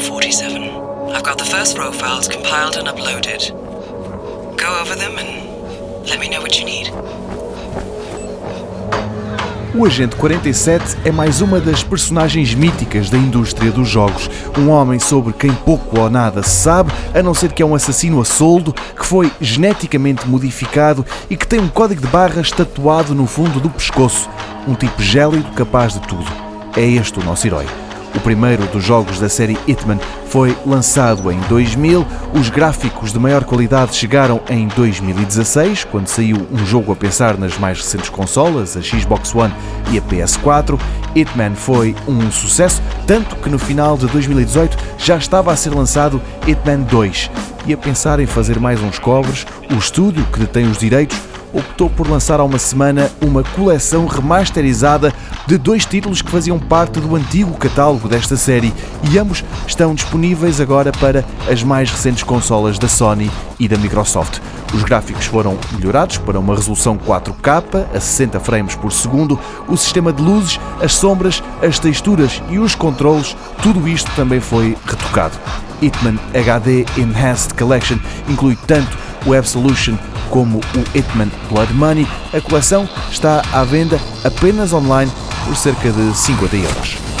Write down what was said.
47. I've got the first compiled and uploaded. Go over them and let me know what you need. O Agente 47 é mais uma das personagens míticas da indústria dos jogos. Um homem sobre quem pouco ou nada se sabe, a não ser que é um assassino a soldo, que foi geneticamente modificado e que tem um código de barras tatuado no fundo do pescoço. Um tipo gélido capaz de tudo. É este o nosso herói. O primeiro dos jogos da série Hitman foi lançado em 2000, os gráficos de maior qualidade chegaram em 2016, quando saiu um jogo a pensar nas mais recentes consolas, a Xbox One e a PS4. Hitman foi um sucesso, tanto que no final de 2018 já estava a ser lançado Hitman 2. E a pensar em fazer mais uns cobres, o estúdio que detém os direitos optou por lançar há uma semana uma coleção remasterizada de dois títulos que faziam parte do antigo catálogo desta série e ambos estão disponíveis agora para as mais recentes consolas da Sony e da Microsoft. Os gráficos foram melhorados para uma resolução 4K a 60 frames por segundo, o sistema de luzes, as sombras, as texturas e os controles, tudo isto também foi retocado. Hitman HD Enhanced Collection inclui tanto o Absolution como o Hitman Blood Money. A coleção está à venda apenas online por cerca de 50 euros.